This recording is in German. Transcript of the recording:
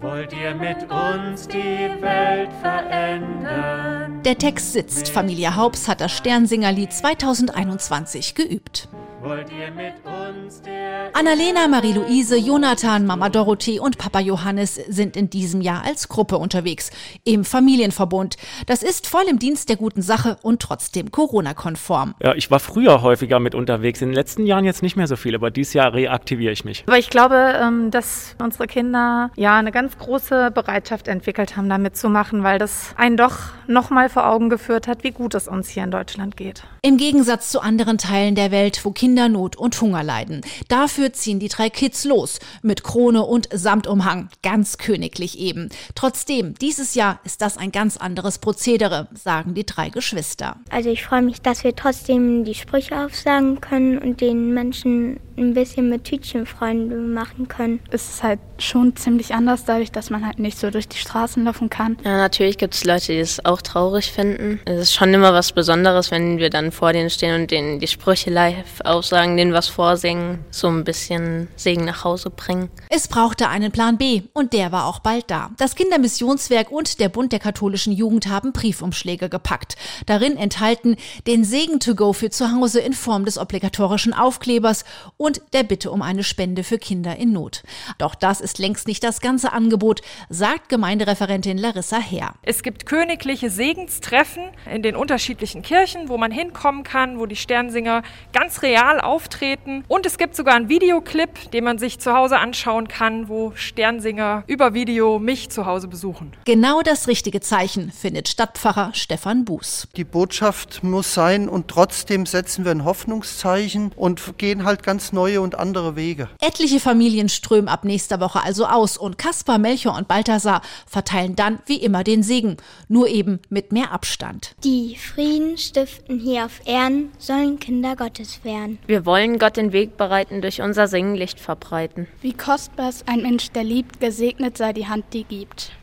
Wollt ihr mit uns die Welt verändern? Der Text sitzt. Familie Haupts hat das Sternsingerlied 2021 geübt. Wollt ihr mit uns der Annalena, Marie-Louise, Jonathan, Mama Dorothee und Papa Johannes sind in diesem Jahr als Gruppe unterwegs. Im Familienverbund. Das ist voll im Dienst der guten Sache und trotzdem Corona-konform. Ja, ich war früher häufiger mit unterwegs, in den letzten Jahren jetzt nicht mehr so viel, aber dieses Jahr reaktiviere ich mich. Aber ich glaube, ähm, dass unsere Kinder ja eine ganz große Bereitschaft entwickelt haben, da mitzumachen, weil das einen doch nochmal vor Augen geführt hat, wie gut es uns hier in Deutschland geht. Im Gegensatz zu anderen Teilen der Welt, wo Kinder Not und Hunger leiden. Dafür ziehen die drei Kids los. Mit Krone und Samtumhang. Ganz königlich eben. Trotzdem, dieses Jahr ist das ein ganz anderes Prozedere, sagen die drei Geschwister. Also ich freue mich, dass wir trotzdem die Sprüche aufsagen können und den Menschen ein bisschen mit Tütchenfreunde machen können. Es ist halt schon ziemlich anders, dadurch, dass man halt nicht so durch die Straßen laufen kann. Ja, natürlich gibt es Leute, die es auch traurig finden. Es ist schon immer was Besonderes, wenn wir dann vor denen stehen und denen die Sprüche live aufsagen, denen was vorsingen, so ein bisschen Segen nach Hause bringen. Es brauchte einen Plan B und der war auch bald da. Das Kindermissionswerk und der Bund der katholischen Jugend haben Briefumschläge gepackt. Darin enthalten den Segen to go für zu Hause in Form des obligatorischen Aufklebers und der Bitte um eine Spende für Kinder in Not. Doch das ist längst nicht das ganze Angebot, sagt Gemeindereferentin Larissa Herr. Es gibt königliche Segenstreffen in den unterschiedlichen Kirchen, wo man hinkommen kann, wo die Sternsinger ganz real auftreten. Und es gibt sogar einen Videoclip, den man sich zu Hause anschauen kann, wo Sternsinger über Video mich zu Hause besuchen. Genau das richtige Zeichen findet Stadtpfarrer Stefan Buß. Die Botschaft muss sein und trotzdem setzen wir ein Hoffnungszeichen und gehen halt ganz neue und andere Wege. Etliche Familien strömen ab nächster Woche also aus und Kaspar, Melchior und Balthasar verteilen dann wie immer den Segen, nur eben mit mehr Abstand. Die Frieden stiften hier auf Erden sollen Kinder Gottes werden. Wir wollen Gott den Weg bereiten, durch unser Singenlicht verbreiten. Wie kostbar ist ein Mensch, der liebt, gesegnet sei die Hand, die gibt.